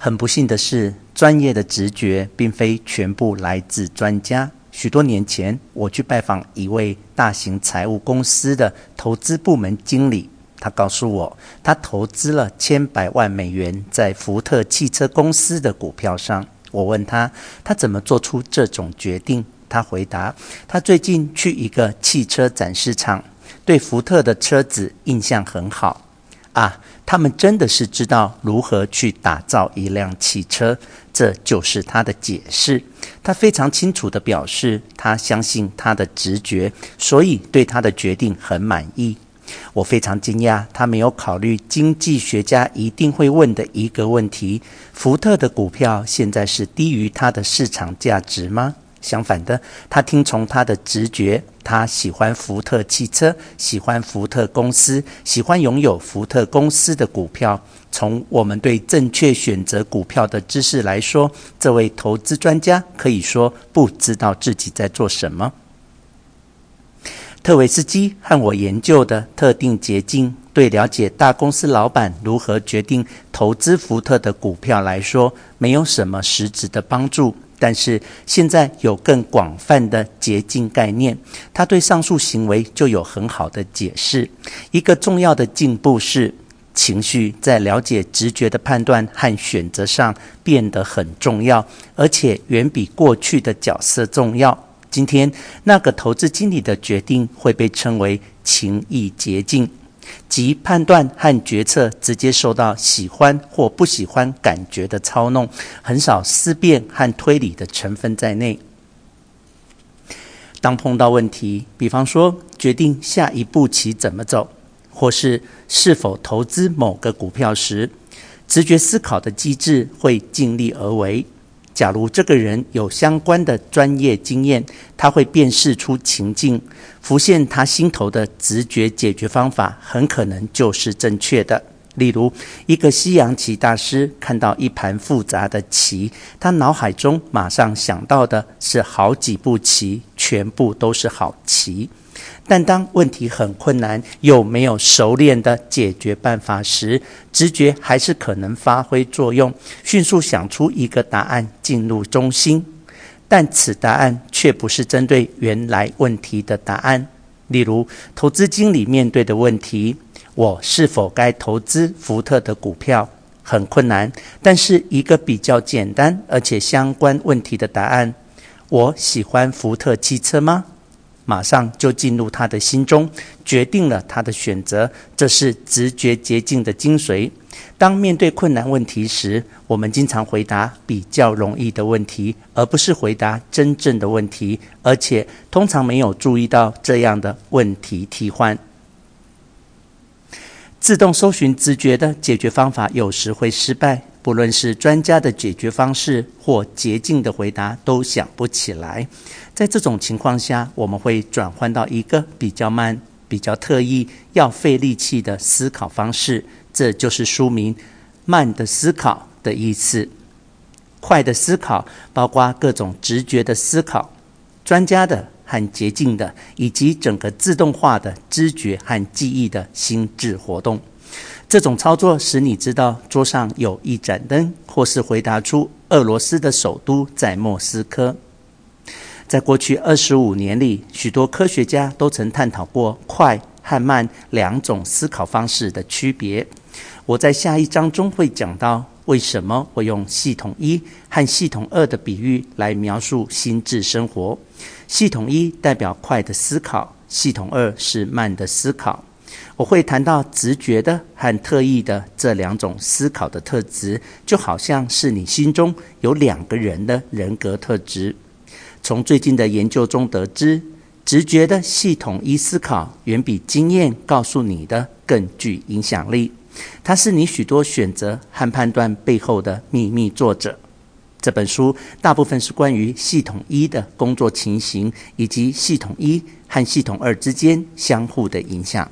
很不幸的是，专业的直觉并非全部来自专家。许多年前，我去拜访一位大型财务公司的投资部门经理，他告诉我，他投资了千百万美元在福特汽车公司的股票上。我问他，他怎么做出这种决定？他回答，他最近去一个汽车展示场，对福特的车子印象很好。啊，他们真的是知道如何去打造一辆汽车，这就是他的解释。他非常清楚地表示，他相信他的直觉，所以对他的决定很满意。我非常惊讶，他没有考虑经济学家一定会问的一个问题：福特的股票现在是低于它的市场价值吗？相反的，他听从他的直觉，他喜欢福特汽车，喜欢福特公司，喜欢拥有福特公司的股票。从我们对正确选择股票的知识来说，这位投资专家可以说不知道自己在做什么。特维斯基和我研究的特定捷径，对了解大公司老板如何决定投资福特的股票来说，没有什么实质的帮助。但是现在有更广泛的捷径概念，他对上述行为就有很好的解释。一个重要的进步是，情绪在了解直觉的判断和选择上变得很重要，而且远比过去的角色重要。今天那个投资经理的决定会被称为情意捷径。即判断和决策直接受到喜欢或不喜欢感觉的操弄，很少思辨和推理的成分在内。当碰到问题，比方说决定下一步棋怎么走，或是是否投资某个股票时，直觉思考的机制会尽力而为。假如这个人有相关的专业经验，他会辨识出情境，浮现他心头的直觉解决方法，很可能就是正确的。例如，一个西洋棋大师看到一盘复杂的棋，他脑海中马上想到的是好几步棋，全部都是好棋。但当问题很困难，又没有熟练的解决办法时，直觉还是可能发挥作用，迅速想出一个答案进入中心。但此答案却不是针对原来问题的答案。例如，投资经理面对的问题：我是否该投资福特的股票？很困难，但是一个比较简单而且相关问题的答案：我喜欢福特汽车吗？马上就进入他的心中，决定了他的选择。这是直觉捷径的精髓。当面对困难问题时，我们经常回答比较容易的问题，而不是回答真正的问题，而且通常没有注意到这样的问题替换。自动搜寻直觉的解决方法有时会失败，不论是专家的解决方式或捷径的回答，都想不起来。在这种情况下，我们会转换到一个比较慢、比较特意、要费力气的思考方式。这就是书名“慢的思考”的意思。快的思考包括各种直觉的思考、专家的和捷径的，以及整个自动化的知觉和记忆的心智活动。这种操作使你知道桌上有一盏灯，或是回答出俄罗斯的首都在莫斯科。在过去二十五年里，许多科学家都曾探讨过快和慢两种思考方式的区别。我在下一章中会讲到为什么会用系统一和系统二的比喻来描述心智生活。系统一代表快的思考，系统二是慢的思考。我会谈到直觉的和特意的这两种思考的特质，就好像是你心中有两个人的人格特质。从最近的研究中得知，直觉的系统一思考远比经验告诉你的更具影响力。它是你许多选择和判断背后的秘密作者。这本书大部分是关于系统一的工作情形，以及系统一和系统二之间相互的影响。